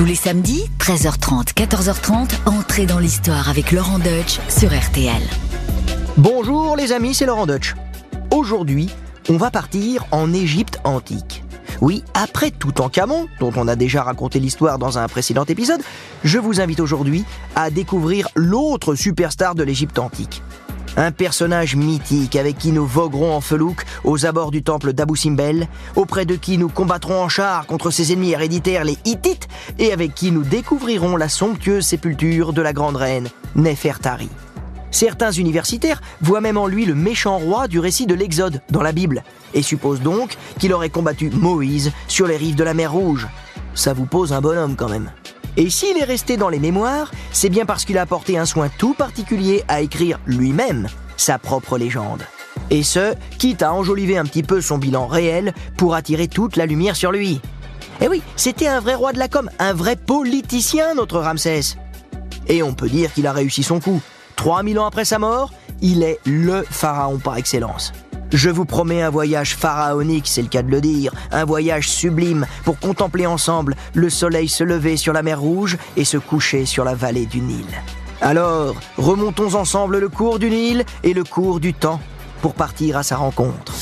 Tous les samedis, 13h30, 14h30, entrez dans l'histoire avec Laurent Deutsch sur RTL. Bonjour les amis, c'est Laurent Deutsch. Aujourd'hui, on va partir en Égypte antique. Oui, après Toutankhamon, dont on a déjà raconté l'histoire dans un précédent épisode, je vous invite aujourd'hui à découvrir l'autre superstar de l'Égypte antique. Un personnage mythique avec qui nous voguerons en felouk aux abords du temple d'Abou Simbel, auprès de qui nous combattrons en char contre ses ennemis héréditaires les Hittites, et avec qui nous découvrirons la somptueuse sépulture de la grande reine Nefertari. Certains universitaires voient même en lui le méchant roi du récit de l'Exode dans la Bible, et supposent donc qu'il aurait combattu Moïse sur les rives de la mer Rouge. Ça vous pose un bonhomme quand même. Et s'il est resté dans les mémoires, c'est bien parce qu'il a apporté un soin tout particulier à écrire lui-même sa propre légende. Et ce, quitte à enjoliver un petit peu son bilan réel pour attirer toute la lumière sur lui. Eh oui, c'était un vrai roi de la com, un vrai politicien, notre Ramsès. Et on peut dire qu'il a réussi son coup. 3000 ans après sa mort, il est LE pharaon par excellence. Je vous promets un voyage pharaonique, c'est le cas de le dire, un voyage sublime pour contempler ensemble le soleil se lever sur la mer Rouge et se coucher sur la vallée du Nil. Alors, remontons ensemble le cours du Nil et le cours du temps pour partir à sa rencontre.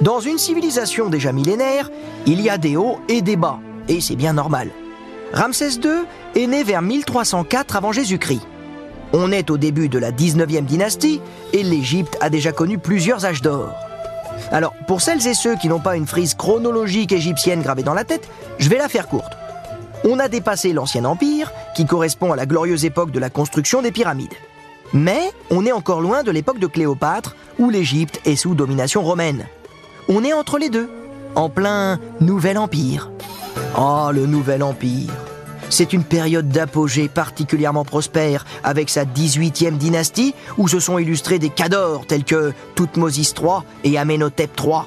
Dans une civilisation déjà millénaire, il y a des hauts et des bas, et c'est bien normal. Ramsès II est né vers 1304 avant Jésus-Christ. On est au début de la 19e dynastie et l'Égypte a déjà connu plusieurs âges d'or. Alors, pour celles et ceux qui n'ont pas une frise chronologique égyptienne gravée dans la tête, je vais la faire courte. On a dépassé l'Ancien Empire, qui correspond à la glorieuse époque de la construction des pyramides. Mais on est encore loin de l'époque de Cléopâtre, où l'Égypte est sous domination romaine. On est entre les deux, en plein Nouvel Empire. Oh, le Nouvel Empire c'est une période d'apogée particulièrement prospère, avec sa 18e dynastie, où se sont illustrés des cadors tels que Toutmosis III et Amenhotep III.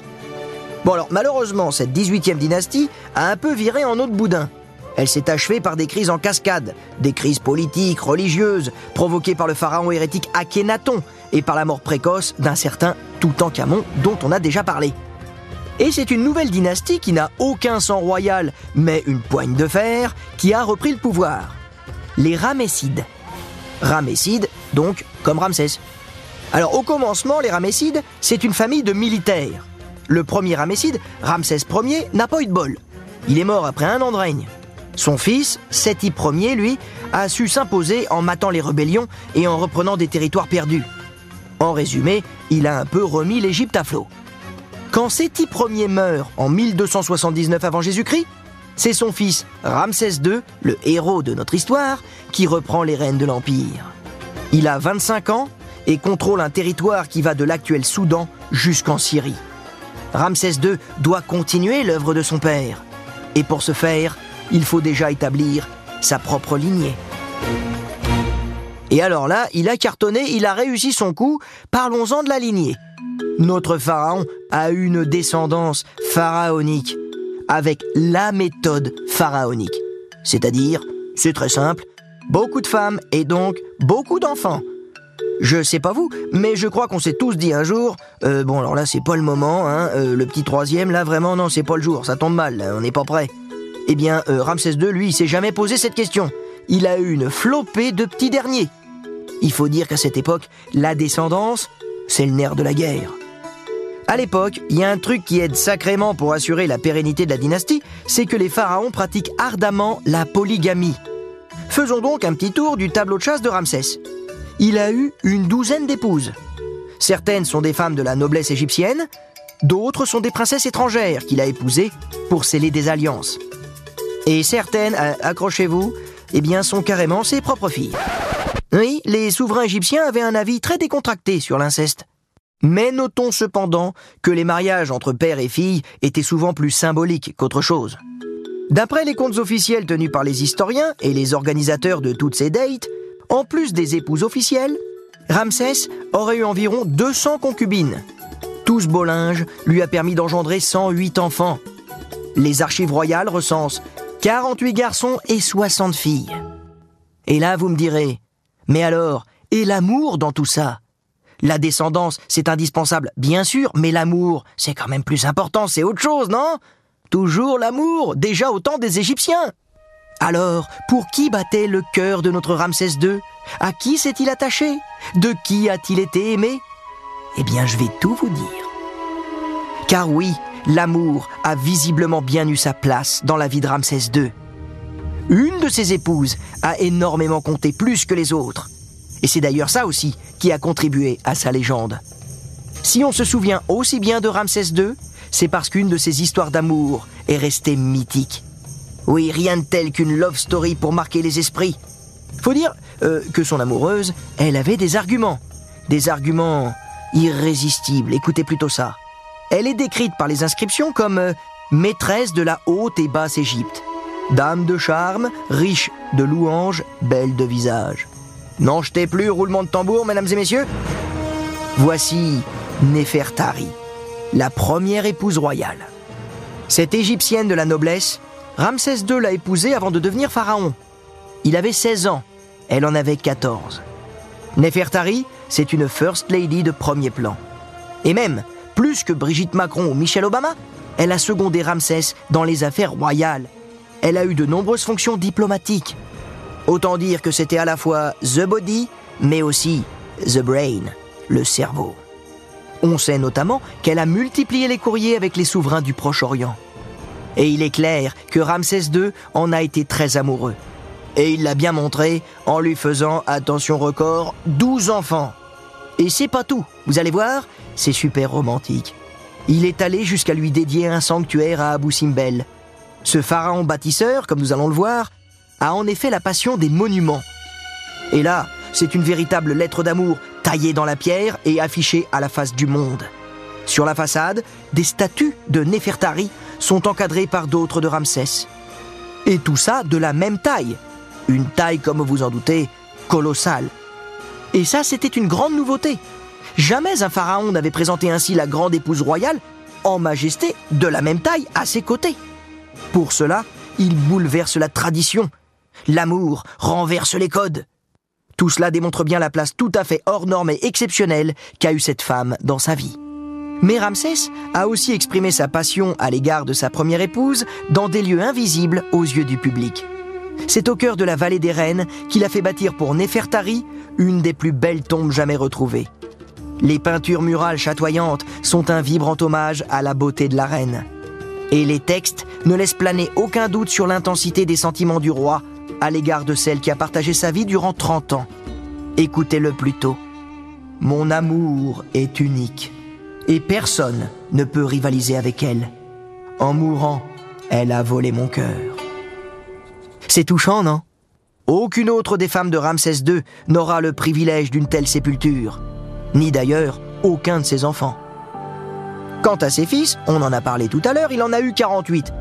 Bon alors, malheureusement, cette 18e dynastie a un peu viré en eau de boudin. Elle s'est achevée par des crises en cascade, des crises politiques, religieuses, provoquées par le pharaon hérétique Akhenaton et par la mort précoce d'un certain Toutankhamon dont on a déjà parlé. Et c'est une nouvelle dynastie qui n'a aucun sang royal, mais une poigne de fer, qui a repris le pouvoir. Les Ramessides. Ramessides, donc, comme Ramsès. Alors, au commencement, les Ramessides, c'est une famille de militaires. Le premier Ramesside, Ramsès Ier, n'a pas eu de bol. Il est mort après un an de règne. Son fils, Seti Ier, lui, a su s'imposer en matant les rébellions et en reprenant des territoires perdus. En résumé, il a un peu remis l'Égypte à flot. Quand Séti Ier meurt en 1279 avant Jésus-Christ, c'est son fils Ramsès II, le héros de notre histoire, qui reprend les rênes de l'Empire. Il a 25 ans et contrôle un territoire qui va de l'actuel Soudan jusqu'en Syrie. Ramsès II doit continuer l'œuvre de son père. Et pour ce faire, il faut déjà établir sa propre lignée. Et alors là, il a cartonné, il a réussi son coup, parlons-en de la lignée. Notre pharaon a une descendance pharaonique, avec la méthode pharaonique. C'est-à-dire, c'est très simple, beaucoup de femmes et donc beaucoup d'enfants. Je sais pas vous, mais je crois qu'on s'est tous dit un jour, euh, bon alors là c'est pas le moment, hein, euh, le petit troisième là vraiment non c'est pas le jour, ça tombe mal, on n'est pas prêt. Eh bien euh, Ramsès II lui il s'est jamais posé cette question. Il a eu une flopée de petits derniers. Il faut dire qu'à cette époque, la descendance, c'est le nerf de la guerre. À l'époque, il y a un truc qui aide sacrément pour assurer la pérennité de la dynastie, c'est que les pharaons pratiquent ardemment la polygamie. Faisons donc un petit tour du tableau de chasse de Ramsès. Il a eu une douzaine d'épouses. Certaines sont des femmes de la noblesse égyptienne, d'autres sont des princesses étrangères qu'il a épousées pour sceller des alliances. Et certaines, euh, accrochez-vous, eh bien, sont carrément ses propres filles. Oui, les souverains égyptiens avaient un avis très décontracté sur l'inceste. Mais notons cependant que les mariages entre père et fille étaient souvent plus symboliques qu'autre chose. D'après les comptes officiels tenus par les historiens et les organisateurs de toutes ces dates, en plus des épouses officielles, Ramsès aurait eu environ 200 concubines. Tout ce beau linge lui a permis d'engendrer 108 enfants. Les archives royales recensent 48 garçons et 60 filles. Et là, vous me direz, mais alors, et l'amour dans tout ça? La descendance, c'est indispensable, bien sûr, mais l'amour, c'est quand même plus important, c'est autre chose, non? Toujours l'amour, déjà au temps des Égyptiens. Alors, pour qui battait le cœur de notre Ramsès II À qui s'est-il attaché? De qui a-t-il été aimé? Eh bien, je vais tout vous dire. Car oui, l'amour a visiblement bien eu sa place dans la vie de Ramsès II. Une de ses épouses a énormément compté plus que les autres. Et c'est d'ailleurs ça aussi qui a contribué à sa légende. Si on se souvient aussi bien de Ramsès II, c'est parce qu'une de ses histoires d'amour est restée mythique. Oui, rien de tel qu'une love story pour marquer les esprits. Faut dire euh, que son amoureuse, elle avait des arguments. Des arguments irrésistibles, écoutez plutôt ça. Elle est décrite par les inscriptions comme euh, maîtresse de la haute et basse Égypte. Dame de charme, riche de louanges, belle de visage. N'en jetez plus, roulement de tambour, mesdames et messieurs. Voici Nefertari, la première épouse royale. Cette égyptienne de la noblesse Ramsès II l'a épousée avant de devenir pharaon. Il avait 16 ans, elle en avait 14. Nefertari, c'est une First Lady de premier plan. Et même, plus que Brigitte Macron ou Michelle Obama, elle a secondé Ramsès dans les affaires royales. Elle a eu de nombreuses fonctions diplomatiques. Autant dire que c'était à la fois The Body, mais aussi The Brain, le cerveau. On sait notamment qu'elle a multiplié les courriers avec les souverains du Proche-Orient. Et il est clair que Ramsès II en a été très amoureux. Et il l'a bien montré en lui faisant, attention record, 12 enfants. Et c'est pas tout, vous allez voir, c'est super romantique. Il est allé jusqu'à lui dédier un sanctuaire à Abu Simbel. Ce pharaon bâtisseur, comme nous allons le voir, a en effet la passion des monuments. Et là, c'est une véritable lettre d'amour taillée dans la pierre et affichée à la face du monde. Sur la façade, des statues de Nefertari sont encadrés par d'autres de Ramsès. Et tout ça de la même taille. Une taille, comme vous en doutez, colossale. Et ça, c'était une grande nouveauté. Jamais un pharaon n'avait présenté ainsi la grande épouse royale en majesté de la même taille à ses côtés. Pour cela, il bouleverse la tradition. L'amour renverse les codes. Tout cela démontre bien la place tout à fait hors norme et exceptionnelle qu'a eu cette femme dans sa vie. Mais Ramsès a aussi exprimé sa passion à l'égard de sa première épouse dans des lieux invisibles aux yeux du public. C'est au cœur de la vallée des reines qu'il a fait bâtir pour Nefertari une des plus belles tombes jamais retrouvées. Les peintures murales chatoyantes sont un vibrant hommage à la beauté de la reine. Et les textes ne laissent planer aucun doute sur l'intensité des sentiments du roi à l'égard de celle qui a partagé sa vie durant 30 ans. Écoutez-le plutôt. Mon amour est unique et personne ne peut rivaliser avec elle. En mourant, elle a volé mon cœur. C'est touchant, non? Aucune autre des femmes de Ramsès II n'aura le privilège d'une telle sépulture, ni d'ailleurs aucun de ses enfants. Quant à ses fils, on en a parlé tout à l'heure, il en a eu 48.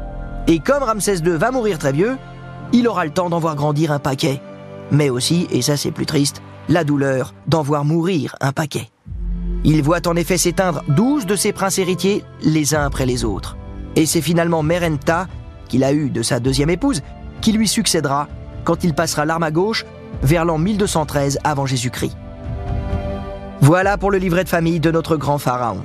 Et comme Ramsès II va mourir très vieux, il aura le temps d'en voir grandir un paquet. Mais aussi, et ça c'est plus triste, la douleur d'en voir mourir un paquet. Il voit en effet s'éteindre douze de ses princes héritiers les uns après les autres. Et c'est finalement Merenta, qu'il a eu de sa deuxième épouse, qui lui succédera quand il passera l'arme à gauche vers l'an 1213 avant Jésus-Christ. Voilà pour le livret de famille de notre grand pharaon.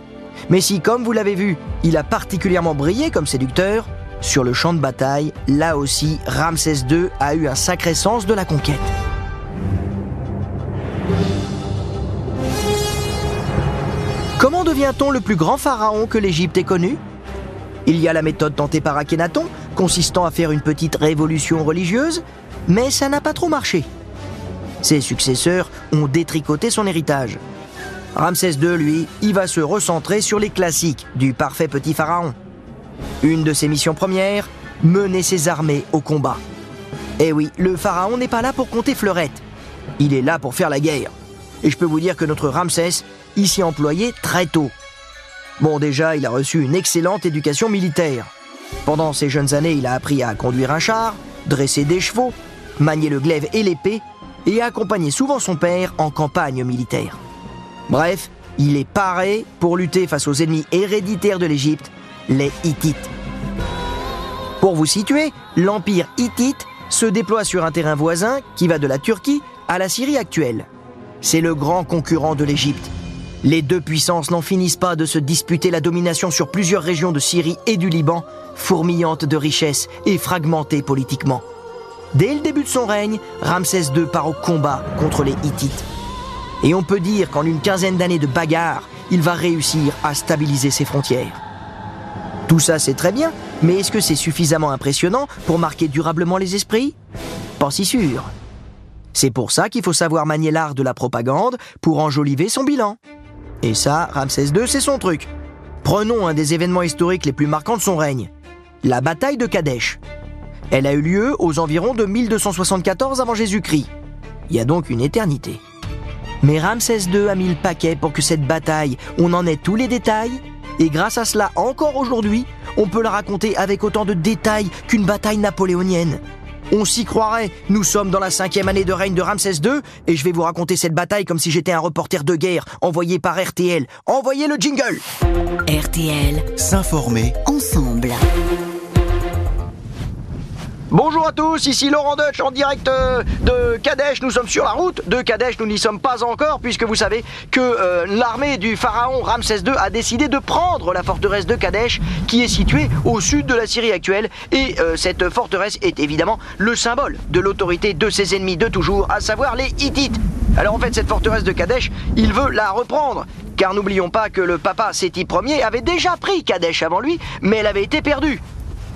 Mais si, comme vous l'avez vu, il a particulièrement brillé comme séducteur, sur le champ de bataille, là aussi, Ramsès II a eu un sacré sens de la conquête. Comment devient-on le plus grand pharaon que l'Égypte ait connu? Il y a la méthode tentée par Akhenaton, consistant à faire une petite révolution religieuse, mais ça n'a pas trop marché. Ses successeurs ont détricoté son héritage. Ramsès II, lui, y va se recentrer sur les classiques du parfait petit pharaon. Une de ses missions premières, mener ses armées au combat. Eh oui, le pharaon n'est pas là pour compter fleurettes. Il est là pour faire la guerre. Et je peux vous dire que notre Ramsès y s'y employé très tôt. Bon, déjà, il a reçu une excellente éducation militaire. Pendant ses jeunes années, il a appris à conduire un char, dresser des chevaux, manier le glaive et l'épée, et a accompagné souvent son père en campagne militaire. Bref, il est paré pour lutter face aux ennemis héréditaires de l'Égypte, les Hittites. Pour vous situer, l'empire hittite se déploie sur un terrain voisin qui va de la Turquie à la Syrie actuelle. C'est le grand concurrent de l'Égypte. Les deux puissances n'en finissent pas de se disputer la domination sur plusieurs régions de Syrie et du Liban, fourmillantes de richesses et fragmentées politiquement. Dès le début de son règne, Ramsès II part au combat contre les Hittites. Et on peut dire qu'en une quinzaine d'années de bagarre, il va réussir à stabiliser ses frontières. Tout ça c'est très bien, mais est-ce que c'est suffisamment impressionnant pour marquer durablement les esprits? Pas si sûr. C'est pour ça qu'il faut savoir manier l'art de la propagande pour enjoliver son bilan. Et ça, Ramsès II, c'est son truc. Prenons un des événements historiques les plus marquants de son règne, la bataille de Kadesh. Elle a eu lieu aux environs de 1274 avant Jésus-Christ. Il y a donc une éternité. Mais Ramsès II a mis le paquet pour que cette bataille, on en ait tous les détails, et grâce à cela, encore aujourd'hui, on peut la raconter avec autant de détails qu'une bataille napoléonienne. On s'y croirait, nous sommes dans la cinquième année de règne de Ramsès II, et je vais vous raconter cette bataille comme si j'étais un reporter de guerre envoyé par RTL. Envoyez le jingle RTL, S'informer. ensemble. Bonjour à tous, ici Laurent Deutsch en direct euh, de Kadesh. Nous sommes sur la route de Kadesh, nous n'y sommes pas encore puisque vous savez que euh, l'armée du pharaon Ramsès II a décidé de prendre la forteresse de Kadesh qui est située au sud de la Syrie actuelle et euh, cette forteresse est évidemment le symbole de l'autorité de ses ennemis de toujours, à savoir les Hittites. Alors en fait cette forteresse de Kadesh, il veut la reprendre. Car n'oublions pas que le papa Séti Ier avait déjà pris Kadesh avant lui, mais elle avait été perdue.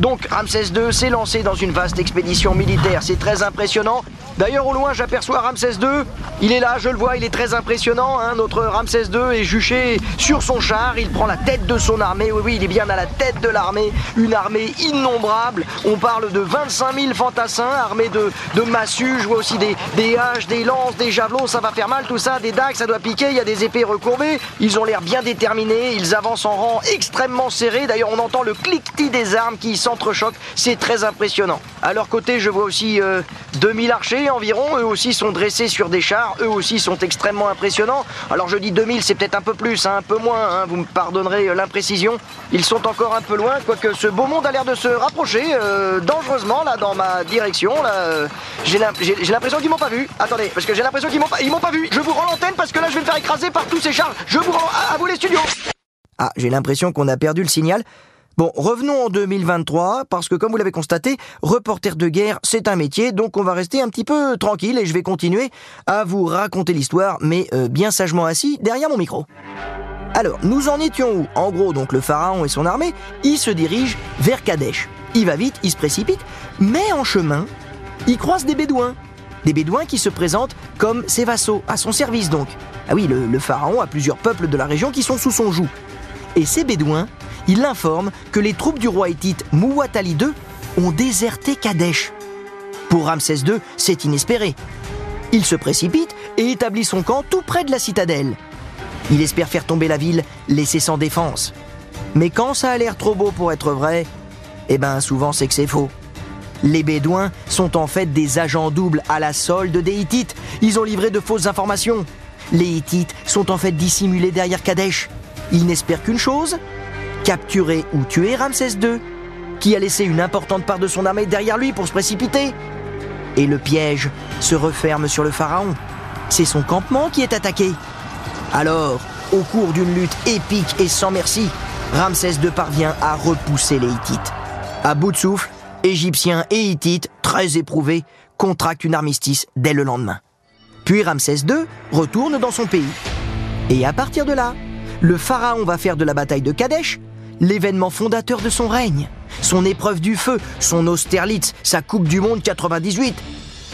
Donc Ramsès II s'est lancé dans une vaste expédition militaire, c'est très impressionnant. D'ailleurs au loin j'aperçois Ramsès II, il est là, je le vois, il est très impressionnant. hein. Notre Ramsès II est juché sur son char, il prend la tête de son armée, oui oui il est bien à la tête de l'armée, une armée innombrable. On parle de 25 000 fantassins armés de, massues, je vois aussi des, des haches, des lances, des javelots, ça va faire mal tout ça, des dagues, ça doit piquer, il y a des épées recourbées. Ils ont l'air bien déterminés, ils avancent en rang extrêmement serré, d'ailleurs on entend le cliquetis des armes qui s'entrechoquent, c'est très impressionnant. À leur côté je vois aussi euh, 2000 archers environ, eux aussi sont dressés sur des chars, eux aussi sont extrêmement impressionnants. Alors je dis 2000, c'est peut-être un peu plus, hein, un peu moins, hein, vous me pardonnerez euh, l'imprécision. Ils sont encore un peu loin, quoique ce beau monde a l'air de se rapprocher euh, dangereusement là dans ma direction. Euh, j'ai l'im- j'ai j'ai l'impression qu'ils m'ont pas vu. Attendez, parce que j'ai l'impression qu'ils m'ont pas, m'ont pas vu. Je vous rends l'antenne parce que là je vais me faire écraser par tous ces chars. Je vous rends à vous les studios. Ah, j'ai l'impression qu'on a perdu le signal. Bon, revenons en 2023, parce que comme vous l'avez constaté, reporter de guerre, c'est un métier, donc on va rester un petit peu tranquille et je vais continuer à vous raconter l'histoire, mais euh, bien sagement assis derrière mon micro. Alors, nous en étions où? En gros, donc le pharaon et son armée, il se dirige vers Kadesh. Il va vite, il se précipite, mais en chemin, il croise des bédouins. Des bédouins qui se présentent comme ses vassaux, à son service donc. Ah oui, le pharaon a plusieurs peuples de la région qui sont sous son joug. Et ces bédouins, il l'informe que les troupes du roi hittite Mouatali II ont déserté Kadesh. Pour Ramsès II, c'est inespéré. Il se précipite et établit son camp tout près de la citadelle. Il espère faire tomber la ville, laissée sans défense. Mais quand ça a l'air trop beau pour être vrai, eh ben souvent c'est que c'est faux. Les Bédouins sont en fait des agents doubles à la solde des Hittites. Ils ont livré de fausses informations. Les Hittites sont en fait dissimulés derrière Kadesh. Ils n'espèrent qu'une chose capturer ou tuer Ramsès II, qui a laissé une importante part de son armée derrière lui pour se précipiter. Et le piège se referme sur le pharaon. C'est son campement qui est attaqué. Alors, au cours d'une lutte épique et sans merci, Ramsès II parvient à repousser les Hittites. À bout de souffle, Égyptiens et Hittites, très éprouvés, contractent une armistice dès le lendemain. Puis Ramsès II retourne dans son pays. Et à partir de là, le pharaon va faire de la bataille de Kadesh l'événement fondateur de son règne, son épreuve du feu, son Austerlitz, sa Coupe du Monde 98.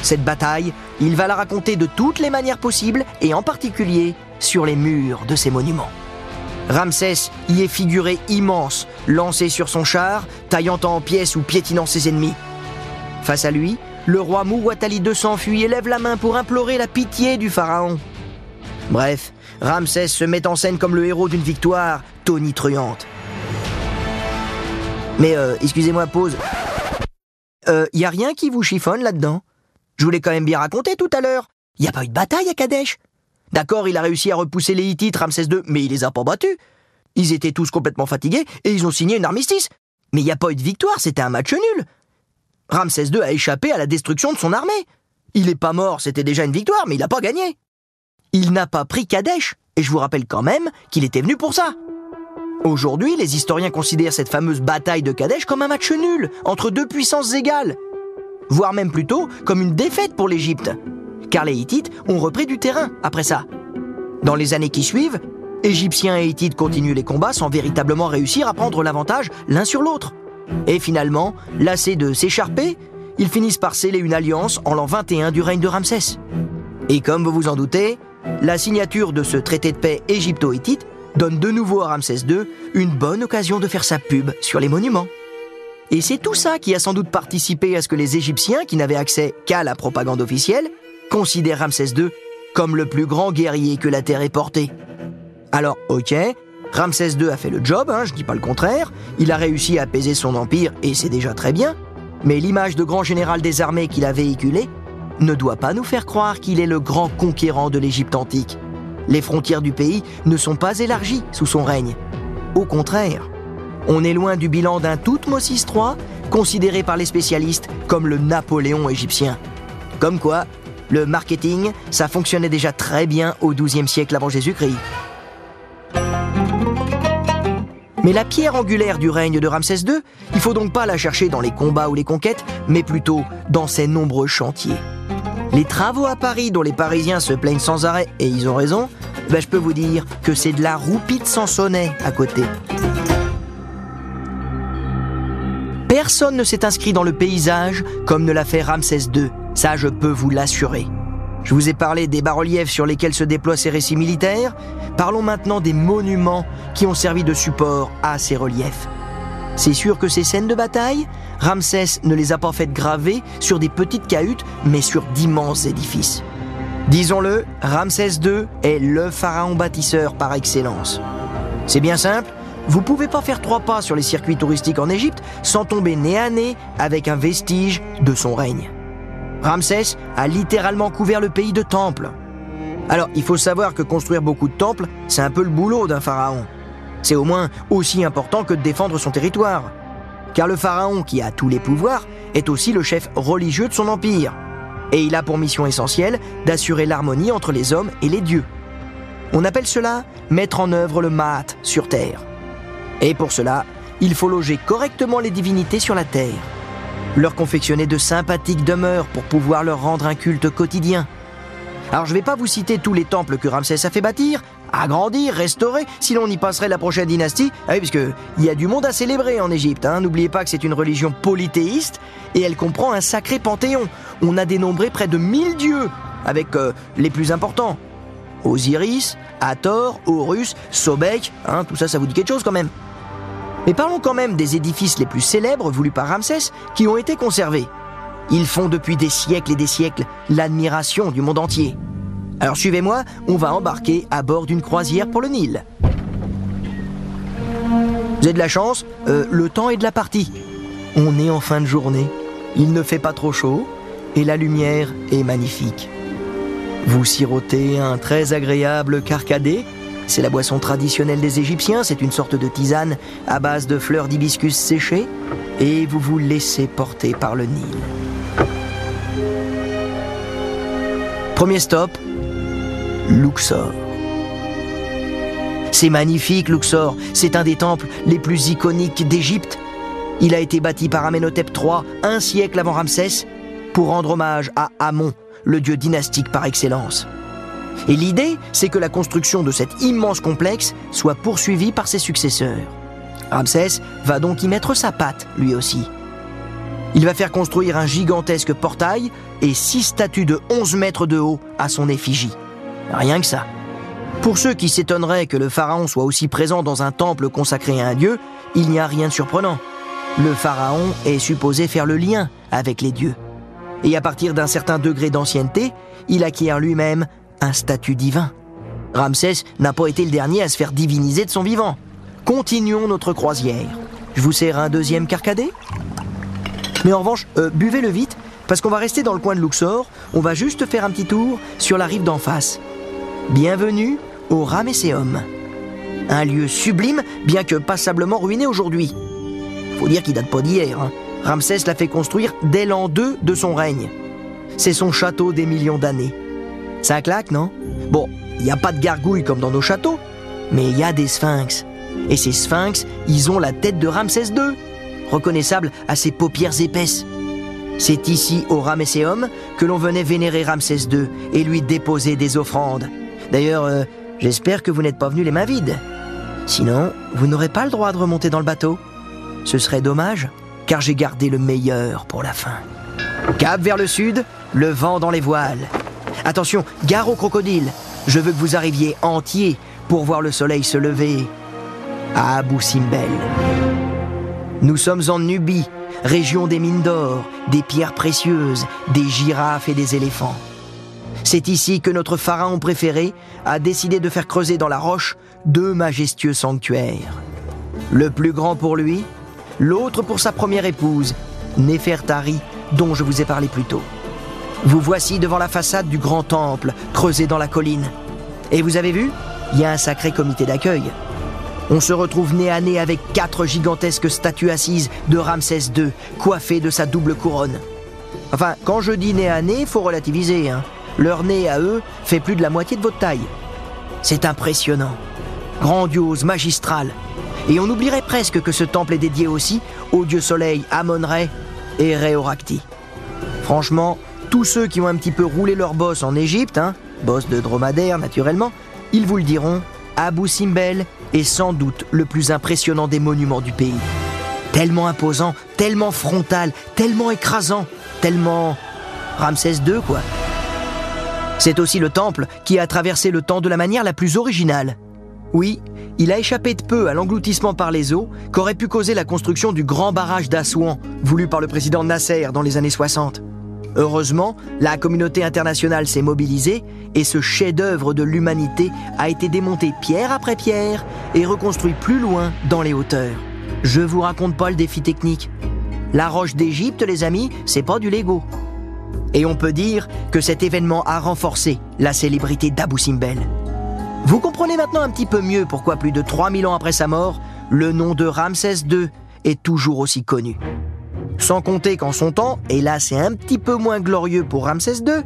Cette bataille, il va la raconter de toutes les manières possibles et en particulier sur les murs de ses monuments. Ramsès y est figuré immense, lancé sur son char, taillant en pièces ou piétinant ses ennemis. Face à lui, le roi Mouatali II s'enfuit et lève la main pour implorer la pitié du pharaon. Bref, Ramsès se met en scène comme le héros d'une victoire tonitruante. Mais euh, excusez-moi, pause. Euh, y a rien qui vous chiffonne là-dedans? Je vous l'ai quand même bien raconté tout à l'heure. Y a pas eu de bataille à Kadesh? D'accord, il a réussi à repousser les Hittites, Ramsès II, mais il les a pas battus. Ils étaient tous complètement fatigués et ils ont signé une armistice. Mais il n'y a pas eu de victoire, c'était un match nul. Ramsès II a échappé à la destruction de son armée. Il est pas mort, c'était déjà une victoire, mais il n'a pas gagné. Il n'a pas pris Kadesh, Et je vous rappelle quand même qu'il était venu pour ça. Aujourd'hui, les historiens considèrent cette fameuse bataille de Kadesh comme un match nul entre deux puissances égales, voire même plutôt comme une défaite pour l'Égypte, car les Hittites ont repris du terrain après ça. Dans les années qui suivent, Égyptiens et Hittites continuent les combats sans véritablement réussir à prendre l'avantage l'un sur l'autre. Et finalement, lassés de s'écharper, ils finissent par sceller une alliance en l'an 21 du règne de Ramsès. Et comme vous vous en doutez, la signature de ce traité de paix égypto-hittite donne de nouveau à Ramsès II une bonne occasion de faire sa pub sur les monuments. Et c'est tout ça qui a sans doute participé à ce que les Égyptiens, qui n'avaient accès qu'à la propagande officielle, considèrent Ramsès II comme le plus grand guerrier que la Terre ait porté. Alors, ok, Ramsès II a fait le job, hein, je dis pas le contraire, il a réussi à apaiser son empire et c'est déjà très bien, mais l'image de grand général des armées qu'il a véhiculée ne doit pas nous faire croire qu'il est le grand conquérant de l'Égypte antique. Les frontières du pays ne sont pas élargies sous son règne. Au contraire, on est loin du bilan d'un Toutmosis III, considéré par les spécialistes comme le Napoléon égyptien. Comme quoi, le marketing, ça fonctionnait déjà très bien au XIIe siècle avant Jésus-Christ. Mais la pierre angulaire du règne de Ramsès II, il faut donc pas la chercher dans les combats ou les conquêtes, mais plutôt dans ses nombreux chantiers. Les travaux à Paris dont les Parisiens se plaignent sans arrêt, et ils ont raison, ben je peux vous dire que c'est de la roupie de Sansonnet à côté. Personne ne s'est inscrit dans le paysage comme ne l'a fait Ramsès II, ça je peux vous l'assurer. Je vous ai parlé des bas-reliefs sur lesquels se déploient ces récits militaires, parlons maintenant des monuments qui ont servi de support à ces reliefs. C'est sûr que ces scènes de bataille, Ramsès ne les a pas faites graver sur des petites cahutes, mais sur d'immenses édifices. Disons-le, Ramsès II est le pharaon bâtisseur par excellence. C'est bien simple, vous pouvez pas faire trois pas sur les circuits touristiques en Égypte sans tomber nez à nez avec un vestige de son règne. Ramsès a littéralement couvert le pays de temples. Alors, il faut savoir que construire beaucoup de temples, c'est un peu le boulot d'un pharaon. C'est au moins aussi important que de défendre son territoire. Car le pharaon, qui a tous les pouvoirs, est aussi le chef religieux de son empire. Et il a pour mission essentielle d'assurer l'harmonie entre les hommes et les dieux. On appelle cela mettre en œuvre le Maat sur terre. Et pour cela, il faut loger correctement les divinités sur la terre, leur confectionner de sympathiques demeures pour pouvoir leur rendre un culte quotidien. Alors je ne vais pas vous citer tous les temples que Ramsès a fait bâtir, agrandir, restaurer, sinon on y passerait la prochaine dynastie. Ah oui, parce qu'il y a du monde à célébrer en Égypte. Hein. N'oubliez pas que c'est une religion polythéiste et elle comprend un sacré panthéon. On a dénombré près de 1000 dieux, avec euh, les plus importants. Osiris, Hathor, Horus, Sobek, hein, tout ça, ça vous dit quelque chose quand même. Mais parlons quand même des édifices les plus célèbres voulus par Ramsès qui ont été conservés. Ils font depuis des siècles et des siècles l'admiration du monde entier. Alors suivez-moi, on va embarquer à bord d'une croisière pour le Nil. Vous avez de la chance, euh, le temps est de la partie. On est en fin de journée, il ne fait pas trop chaud et la lumière est magnifique. Vous sirotez un très agréable carcadé, c'est la boisson traditionnelle des Égyptiens, c'est une sorte de tisane à base de fleurs d'hibiscus séchées, et vous vous laissez porter par le Nil. Premier stop, Luxor. C'est magnifique, Luxor. C'est un des temples les plus iconiques d'Égypte. Il a été bâti par Amenhotep III un siècle avant Ramsès pour rendre hommage à Amon, le dieu dynastique par excellence. Et l'idée, c'est que la construction de cet immense complexe soit poursuivie par ses successeurs. Ramsès va donc y mettre sa patte, lui aussi. Il va faire construire un gigantesque portail et six statues de 11 mètres de haut à son effigie. Rien que ça. Pour ceux qui s'étonneraient que le pharaon soit aussi présent dans un temple consacré à un dieu, il n'y a rien de surprenant. Le pharaon est supposé faire le lien avec les dieux. Et à partir d'un certain degré d'ancienneté, il acquiert lui-même un statut divin. Ramsès n'a pas été le dernier à se faire diviniser de son vivant. Continuons notre croisière. Je vous sers un deuxième carcadé Mais en revanche, euh, buvez-le vite, parce qu'on va rester dans le coin de Luxor, on va juste faire un petit tour sur la rive d'en face. Bienvenue au Ramesséum. Un lieu sublime, bien que passablement ruiné aujourd'hui. Faut dire qu'il date pas d'hier. Hein. Ramsès l'a fait construire dès l'an 2 de son règne. C'est son château des millions d'années. Ça claque, non? Bon, il n'y a pas de gargouilles comme dans nos châteaux, mais il y a des sphinx. Et ces sphinx, ils ont la tête de Ramsès II, reconnaissable à ses paupières épaisses. C'est ici, au Ramesséum, que l'on venait vénérer Ramsès II et lui déposer des offrandes. D'ailleurs, euh, j'espère que vous n'êtes pas venu les mains vides. Sinon, vous n'aurez pas le droit de remonter dans le bateau. Ce serait dommage, car j'ai gardé le meilleur pour la fin. Cap vers le sud, le vent dans les voiles. Attention, gare au crocodile. Je veux que vous arriviez entier pour voir le soleil se lever à Abu Simbel. Nous sommes en Nubie, région des mines d'or, des pierres précieuses, des girafes et des éléphants. C'est ici que notre pharaon préféré a décidé de faire creuser dans la roche deux majestueux sanctuaires. Le plus grand pour lui, l'autre pour sa première épouse, Néfertari, dont je vous ai parlé plus tôt. Vous voici devant la façade du grand temple, creusé dans la colline. Et vous avez vu Il y a un sacré comité d'accueil. On se retrouve nez à nez avec quatre gigantesques statues assises de Ramsès II, coiffées de sa double couronne. Enfin, quand je dis nez à nez, faut relativiser. Hein. Leur nez à eux fait plus de la moitié de votre taille. C'est impressionnant, grandiose, magistral. Et on oublierait presque que ce temple est dédié aussi au dieu soleil Amon-Ra et Réoracti. Franchement, tous ceux qui ont un petit peu roulé leur boss en Égypte, hein, de dromadaire naturellement, ils vous le diront, Abu Simbel est sans doute le plus impressionnant des monuments du pays. Tellement imposant, tellement frontal, tellement écrasant, tellement Ramsès II quoi. C'est aussi le temple qui a traversé le temps de la manière la plus originale. Oui, il a échappé de peu à l'engloutissement par les eaux qu'aurait pu causer la construction du grand barrage d'Assouan, voulu par le président Nasser dans les années 60. Heureusement, la communauté internationale s'est mobilisée et ce chef-d'œuvre de l'humanité a été démonté pierre après pierre et reconstruit plus loin dans les hauteurs. Je vous raconte pas le défi technique. La roche d'Égypte, les amis, c'est pas du Lego. Et on peut dire que cet événement a renforcé la célébrité d'Abu Simbel. Vous comprenez maintenant un petit peu mieux pourquoi plus de 3000 ans après sa mort, le nom de Ramsès II est toujours aussi connu. Sans compter qu'en son temps, et là c'est un petit peu moins glorieux pour Ramsès II,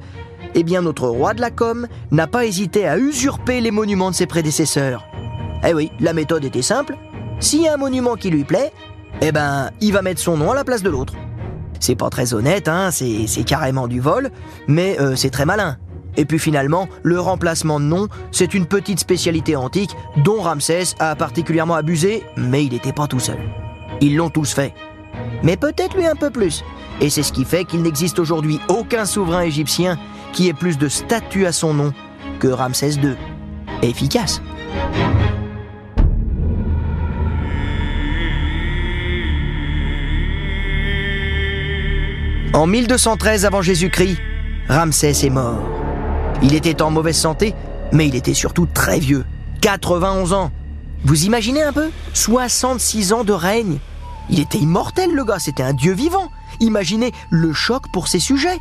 eh bien notre roi de la com n'a pas hésité à usurper les monuments de ses prédécesseurs. Eh oui, la méthode était simple. S'il y a un monument qui lui plaît, eh ben, il va mettre son nom à la place de l'autre. C'est pas très honnête, hein, c'est carrément du vol, mais euh, c'est très malin. Et puis finalement, le remplacement de nom, c'est une petite spécialité antique dont Ramsès a particulièrement abusé, mais il n'était pas tout seul. Ils l'ont tous fait mais peut-être lui un peu plus. Et c'est ce qui fait qu'il n'existe aujourd'hui aucun souverain égyptien qui ait plus de statues à son nom que Ramsès II. Efficace. En 1213 avant Jésus-Christ, Ramsès est mort. Il était en mauvaise santé, mais il était surtout très vieux. 91 ans. Vous imaginez un peu? 66 ans de règne il était immortel, le gars, c'était un dieu vivant. Imaginez le choc pour ses sujets.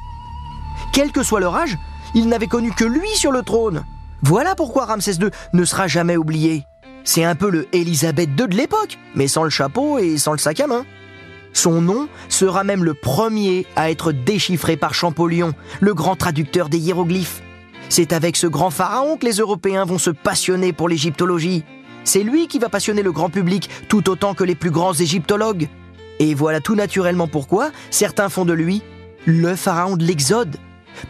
Quel que soit leur âge, il n'avait connu que lui sur le trône. Voilà pourquoi Ramsès II ne sera jamais oublié. C'est un peu le Élisabeth II de l'époque, mais sans le chapeau et sans le sac à main. Son nom sera même le premier à être déchiffré par Champollion, le grand traducteur des hiéroglyphes. C'est avec ce grand pharaon que les Européens vont se passionner pour l'égyptologie. C'est lui qui va passionner le grand public tout autant que les plus grands égyptologues. Et voilà tout naturellement pourquoi certains font de lui le pharaon de l'Exode.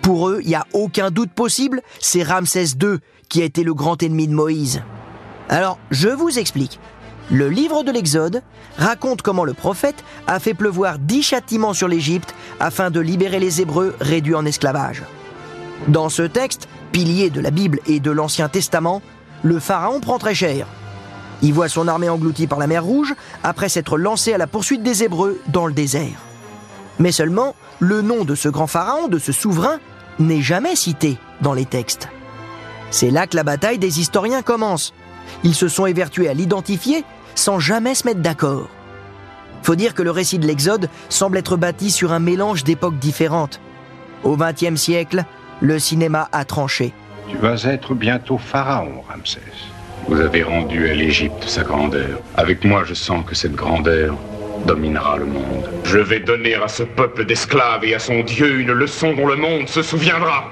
Pour eux, il n'y a aucun doute possible, c'est Ramsès II qui a été le grand ennemi de Moïse. Alors, je vous explique. Le livre de l'Exode raconte comment le prophète a fait pleuvoir dix châtiments sur l'Égypte afin de libérer les Hébreux réduits en esclavage. Dans ce texte, pilier de la Bible et de l'Ancien Testament, le pharaon prend très cher. Il voit son armée engloutie par la mer Rouge après s'être lancé à la poursuite des Hébreux dans le désert. Mais seulement, le nom de ce grand pharaon, de ce souverain, n'est jamais cité dans les textes. C'est là que la bataille des historiens commence. Ils se sont évertués à l'identifier sans jamais se mettre d'accord. Faut dire que le récit de l'Exode semble être bâti sur un mélange d'époques différentes. Au XXe siècle, le cinéma a tranché. Tu vas être bientôt pharaon, Ramsès. Vous avez rendu à l'Égypte sa grandeur. Avec moi, je sens que cette grandeur dominera le monde. Je vais donner à ce peuple d'esclaves et à son Dieu une leçon dont le monde se souviendra.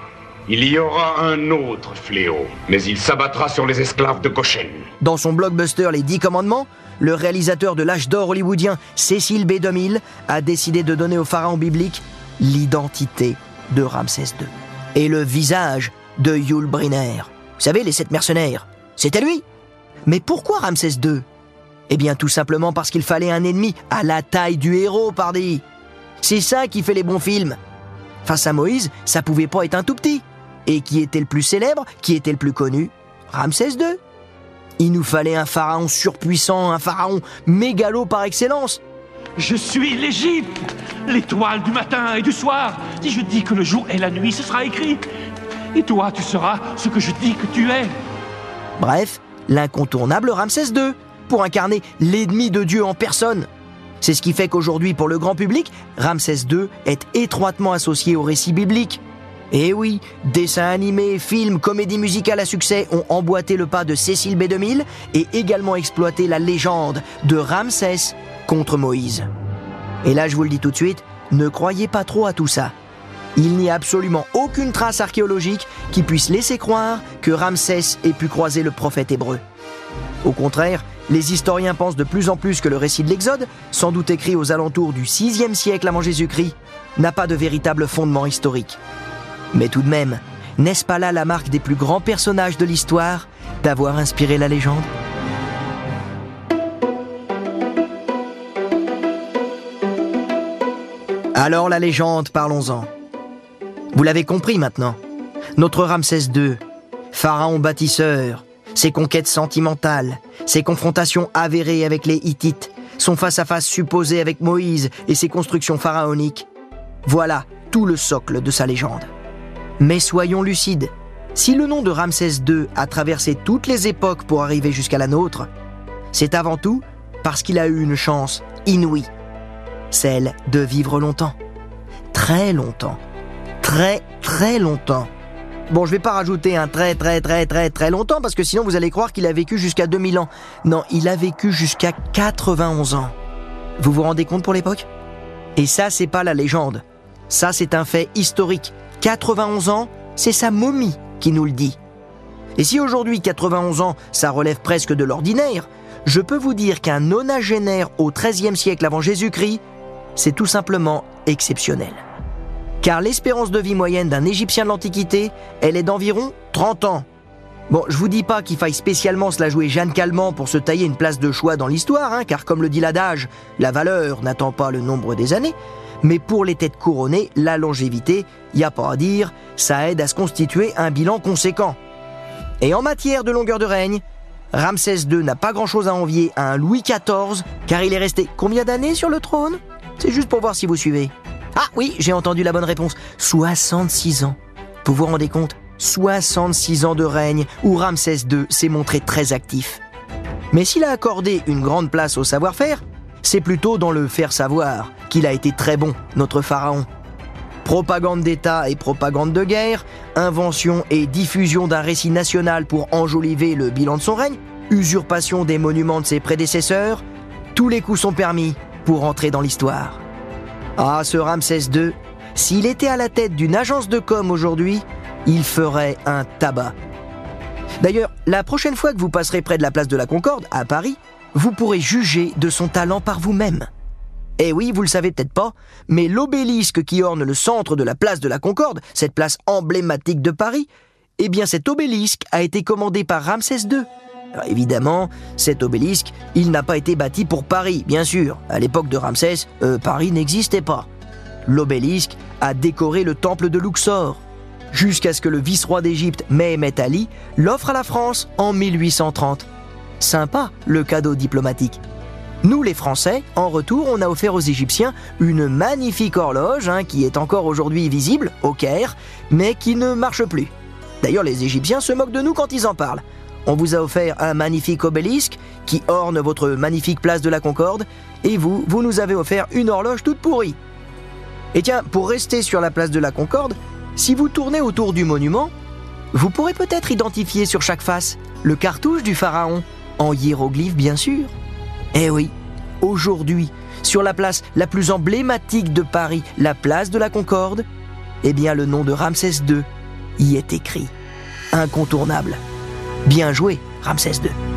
Il y aura un autre fléau, mais il s'abattra sur les esclaves de Goshen. Dans son blockbuster Les Dix Commandements, le réalisateur de l'âge d'or hollywoodien Cécile B. 2000 a décidé de donner au pharaon biblique l'identité de Ramsès II et le visage de Yul Brynner. Vous savez, les sept mercenaires. C'était lui. Mais pourquoi Ramsès II Eh bien, tout simplement parce qu'il fallait un ennemi à la taille du héros, pardi. C'est ça qui fait les bons films. Face à Moïse, ça pouvait pas être un tout petit. Et qui était le plus célèbre, qui était le plus connu Ramsès II. Il nous fallait un pharaon surpuissant, un pharaon mégalo par excellence. Je suis l'Égypte, l'étoile du matin et du soir. Si je dis que le jour et la nuit, ce sera écrit. Et toi, tu seras ce que je dis que tu es. Bref, l'incontournable Ramsès II, pour incarner l'ennemi de Dieu en personne. C'est ce qui fait qu'aujourd'hui, pour le grand public, Ramsès II est étroitement associé au récit biblique. Et oui, dessins animés, films, comédies musicales à succès ont emboîté le pas de Cécile B2000 et également exploité la légende de Ramsès contre Moïse. Et là, je vous le dis tout de suite, ne croyez pas trop à tout ça. Il n'y a absolument aucune trace archéologique qui puisse laisser croire que Ramsès ait pu croiser le prophète hébreu. Au contraire, les historiens pensent de plus en plus que le récit de l'Exode, sans doute écrit aux alentours du 6e siècle avant Jésus-Christ, n'a pas de véritable fondement historique. Mais tout de même, n'est-ce pas là la marque des plus grands personnages de l'histoire d'avoir inspiré la légende? Alors la légende, parlons-en. Vous l'avez compris maintenant. Notre Ramsès II, pharaon bâtisseur, ses conquêtes sentimentales, ses confrontations avérées avec les Hittites, son face-à-face supposé avec Moïse et ses constructions pharaoniques. Voilà tout le socle de sa légende. Mais soyons lucides. Si le nom de Ramsès II a traversé toutes les époques pour arriver jusqu'à la nôtre, c'est avant tout parce qu'il a eu une chance inouïe, celle de vivre longtemps. Très longtemps. Très très longtemps. Bon, je vais pas rajouter un très très très très très longtemps parce que sinon vous allez croire qu'il a vécu jusqu'à 2000 ans. Non, il a vécu jusqu'à 91 ans. Vous vous rendez compte pour l'époque? Et ça, c'est pas la légende. Ça, c'est un fait historique. 91 ans, c'est sa momie qui nous le dit. Et si aujourd'hui 91 ans, ça relève presque de l'ordinaire, je peux vous dire qu'un nonagénaire au XIIIe siècle avant Jésus-Christ, c'est tout simplement exceptionnel. Car l'espérance de vie moyenne d'un Égyptien de l'Antiquité, elle est d'environ 30 ans. Bon, je vous dis pas qu'il faille spécialement se la jouer Jeanne Calment pour se tailler une place de choix dans l'histoire, hein, car comme le dit l'adage, la valeur n'attend pas le nombre des années, mais pour les têtes couronnées, la longévité, y a pas à dire, ça aide à se constituer un bilan conséquent. Et en matière de longueur de règne, Ramsès II n'a pas grand-chose à envier à un Louis XIV, car il est resté combien d'années sur le trône? C'est juste pour voir si vous suivez. Ah oui, j'ai entendu la bonne réponse. 66 ans. Vous vous rendez compte? 66 ans de règne où Ramsès II s'est montré très actif. Mais s'il a accordé une grande place au savoir-faire, c'est plutôt dans le faire savoir qu'il a été très bon, notre pharaon. Propagande d'État et propagande de guerre, invention et diffusion d'un récit national pour enjoliver le bilan de son règne, usurpation des monuments de ses prédécesseurs, tous les coups sont permis pour entrer dans l'histoire. Ah, ce Ramsès II, s'il était à la tête d'une agence de com aujourd'hui, il ferait un tabac. D'ailleurs, la prochaine fois que vous passerez près de la place de la Concorde, à Paris, vous pourrez juger de son talent par vous-même. Eh oui, vous le savez peut-être pas, mais l'obélisque qui orne le centre de la place de la Concorde, cette place emblématique de Paris, eh bien cet obélisque a été commandé par Ramsès II. Évidemment, cet obélisque, il n'a pas été bâti pour Paris, bien sûr. À l'époque de Ramsès, euh, Paris n'existait pas. L'obélisque a décoré le temple de Luxor, jusqu'à ce que le vice-roi d'Égypte, Mehemet Ali, l'offre à la France en 1830. Sympa, le cadeau diplomatique. Nous, les Français, en retour, on a offert aux Égyptiens une magnifique horloge hein, qui est encore aujourd'hui visible au Caire, mais qui ne marche plus. D'ailleurs, les Égyptiens se moquent de nous quand ils en parlent. On vous a offert un magnifique obélisque qui orne votre magnifique place de la Concorde, et vous, vous nous avez offert une horloge toute pourrie. Et tiens, pour rester sur la place de la Concorde, si vous tournez autour du monument, vous pourrez peut-être identifier sur chaque face le cartouche du pharaon, en hiéroglyphe bien sûr. Eh oui, aujourd'hui, sur la place la plus emblématique de Paris, la place de la Concorde, eh bien le nom de Ramsès II y est écrit. Incontournable. Bien joué, Ramsès II.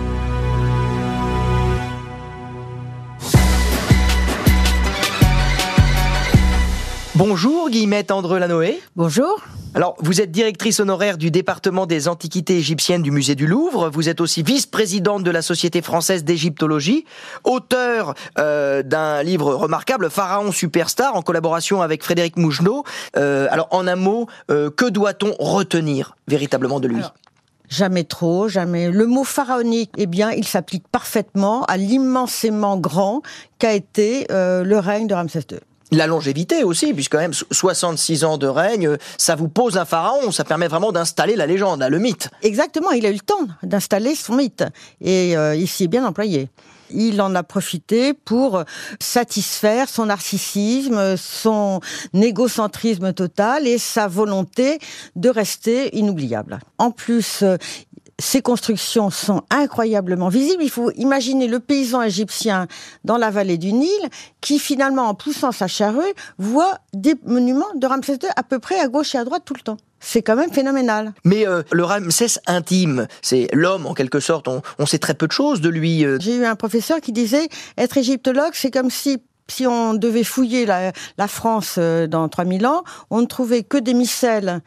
Bonjour Guillemette André Lanoé. Bonjour. Alors, vous êtes directrice honoraire du département des antiquités égyptiennes du musée du Louvre. Vous êtes aussi vice-présidente de la Société française d'égyptologie, auteur euh, d'un livre remarquable, Pharaon Superstar, en collaboration avec Frédéric Mougenot. Euh, alors, en un mot, euh, que doit-on retenir véritablement de lui Jamais trop, jamais. Le mot pharaonique, eh bien, il s'applique parfaitement à l'immensément grand qu'a été le règne de Ramsès II. La longévité aussi, puisque quand même 66 ans de règne, ça vous pose un pharaon, ça permet vraiment d'installer la légende, le mythe. Exactement, il a eu le temps d'installer son mythe, et euh, il s'y est bien employé. Il en a profité pour satisfaire son narcissisme, son égocentrisme total et sa volonté de rester inoubliable. En plus, ces constructions sont incroyablement visibles. Il faut imaginer le paysan égyptien dans la vallée du Nil qui finalement, en poussant sa charrue, voit des monuments de Ramsès II à peu près à gauche et à droite tout le temps. C'est quand même phénoménal. Mais euh, le Ramsès intime, c'est l'homme en quelque sorte, on, sait très peu de choses de lui. Euh. J'ai eu un professeur qui disait, être égyptologue, c'est comme si si on devait fouiller la, la France euh, dans 3000 ans, on ne trouvait que des micelles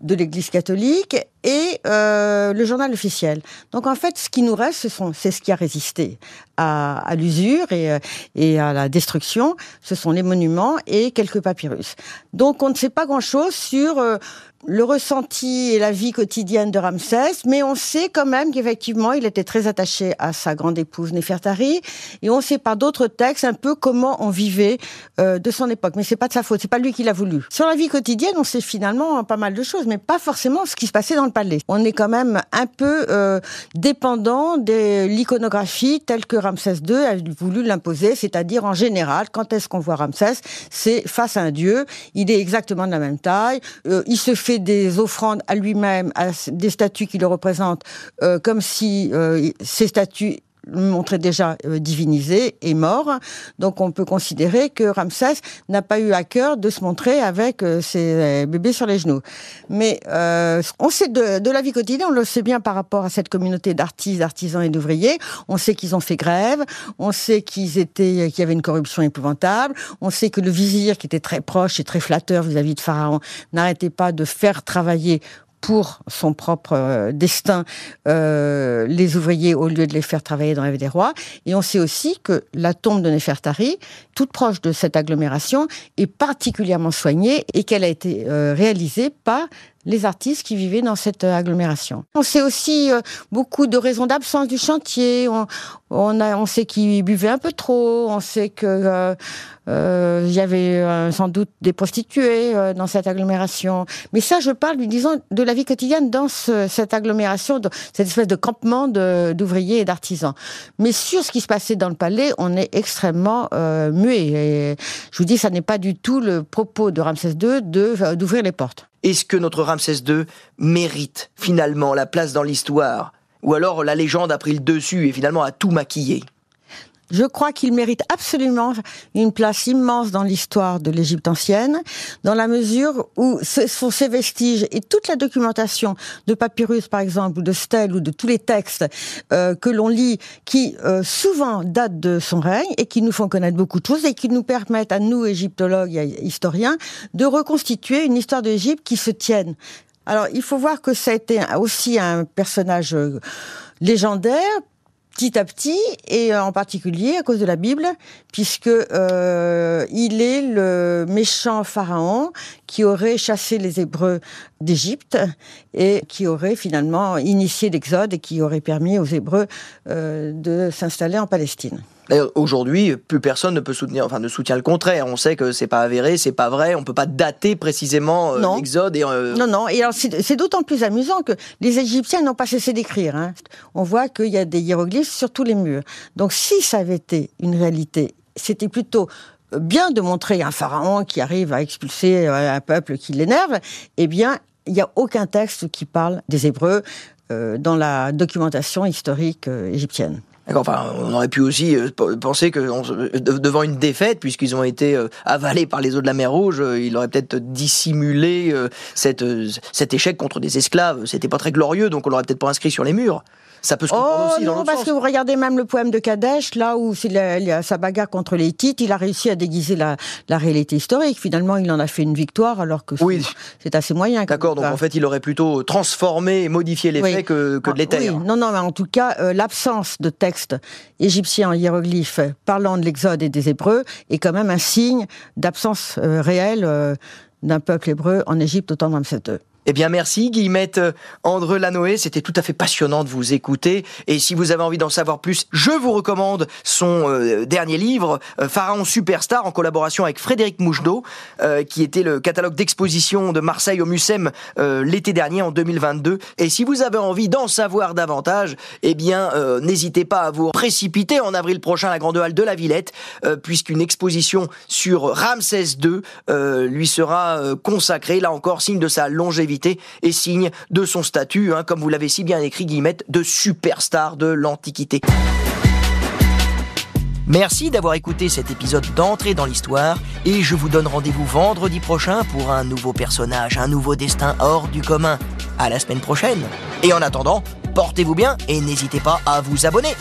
de l'Église catholique et euh, le journal officiel. Donc en fait, ce qui nous reste, c'est ce qui a résisté à, l'usure euh, et, à la destruction. Ce sont les monuments et quelques papyrus. Donc on ne sait pas grand-chose sur euh, le ressenti et la vie quotidienne de Ramsès, mais on sait quand même qu'effectivement, il était très attaché à sa grande épouse Néfertari, et on sait par d'autres textes un peu comment on vivait de son époque. Mais c'est pas de sa faute, c'est pas lui qui l'a voulu. Sur la vie quotidienne, on sait finalement pas mal de choses, mais pas forcément ce qui se passait dans le On est quand même un peu euh, dépendant de l'iconographie telle que Ramsès II a voulu l'imposer, c'est-à-dire en général, quand est-ce qu'on voit Ramsès, c'est face à un dieu, il est exactement de la même taille, euh, il se fait des offrandes à lui-même, à des statues qui le représentent, euh, comme si ces statues montrait déjà euh, divinisé et mort. Donc on peut considérer que Ramsès n'a pas eu à cœur de se montrer avec euh, ses euh, bébés sur les genoux. Mais on sait de, la vie quotidienne, on le sait bien par rapport à cette communauté d'artistes, d'artisans et d'ouvriers. On sait qu'ils ont fait grève, on sait qu'ils étaient, qu'il y avait une corruption épouvantable, on sait que le vizir, qui était très proche et très flatteur vis à -vis de Pharaon, n'arrêtait pas de faire travailler pour son propre euh, destin euh, les ouvriers au lieu de les faire travailler dans la des rois. Et on sait aussi que la tombe de Nefertari, toute proche de cette agglomération, est particulièrement soignée et qu'elle a été euh, réalisée par les artistes qui vivaient dans cette agglomération. On sait aussi euh, beaucoup de raisons d'absence du chantier. On, on, a, on sait qu'ils buvaient un peu trop. On sait que euh, euh y avait sans doute des prostituées dans cette agglomération. Mais ça, je parle, disons, de la vie quotidienne dans cette agglomération, de, cette espèce de campement d'ouvriers et d'artisans. Mais sur ce qui se passait dans le palais, on est extrêmement muet. Et je vous dis, ça n'est pas du tout le propos de Ramsès II d'ouvrir les portes. Est-ce que notre Ramsès II mérite finalement la place dans l'histoire? Ou alors la légende a pris le dessus et finalement a tout maquillé? Je crois qu'il mérite absolument une place immense dans l'histoire de l'Égypte ancienne, dans la mesure où ce sont ces vestiges et toute la documentation de papyrus, par exemple, ou de stèles, ou de tous les textes euh, que l'on lit, qui euh, souvent datent de son règne et qui nous font connaître beaucoup de choses et qui nous permettent à nous, égyptologues et historiens, de reconstituer une histoire d'Égypte qui se tienne. Alors, il faut voir que ça a été aussi un personnage euh, légendaire petit à petit, et en particulier à cause de la Bible, puisque euh, il est le méchant pharaon qui aurait chassé les Hébreux d'Égypte et qui aurait finalement initié l'exode et qui aurait permis aux Hébreux euh, de s'installer en Palestine. D'ailleurs, aujourd'hui, plus personne ne peut soutenir, enfin, ne soutient le contraire. On sait que c'est pas avéré, c'est pas vrai. On peut pas dater précisément euh, l'exode. Et, euh, Non, non. Et alors, c'est d'autant plus amusant que les Égyptiens n'ont pas cessé d'écrire. Hein. On voit qu'il y a des hiéroglyphes sur tous les murs. Donc, si ça avait été une réalité, c'était plutôt bien de montrer un pharaon qui arrive à expulser euh, un peuple qui l'énerve. Eh bien, il n'y a aucun texte qui parle des Hébreux dans la documentation historique égyptienne. Enfin, on aurait pu aussi euh, penser que devant une défaite, puisqu'ils ont été euh, avalés par les eaux de la mer Rouge, euh, il aurait peut-être dissimulé cet échec contre des esclaves. C'était pas très glorieux, donc on l'aurait peut-être pas inscrit sur les murs. Ça peut se comprendre oh, aussi non, parce que vous regardez même le poème de Kadesh, là où c'est sa bagarre contre les Hittite, il a réussi à déguiser la, la, réalité historique. Finalement, il en a fait une victoire, alors que oui. c'est assez moyen. D'accord, donc en fait, il aurait plutôt transformé et modifié les faits que, que de ah, les Non, non, mais en tout cas, euh, l'absence de texte égyptien en hiéroglyphes parlant de l'Exode et des Hébreux est quand même un signe d'absence euh, réelle euh, d'un peuple hébreu en Égypte au temps de Ramsès II. Eh bien, merci Guillemette euh, André Lanoé. C'était tout à fait passionnant de vous écouter. Et si vous avez envie d'en savoir plus, je vous recommande son euh, dernier livre, euh, Pharaon Superstar, en collaboration avec Frédéric Mouchedeau, qui était le catalogue d'exposition de Marseille au Mucem l'été dernier, en 2022. Et si vous avez envie d'en savoir davantage, eh bien, n'hésitez pas à vous précipiter en avril prochain à la Grande Halle de la Villette, puisqu'une exposition sur Ramsès II lui sera consacrée, là encore, signe de sa longévité et signe de son statut, hein, comme vous l'avez si bien écrit Guillemette, de superstar de l'Antiquité. Merci d'avoir écouté cet épisode d'entrée dans l'histoire et je vous donne rendez-vous vendredi prochain pour un nouveau personnage, un nouveau destin hors du commun. À la semaine prochaine. Et en attendant, portez-vous bien et n'hésitez pas à vous abonner.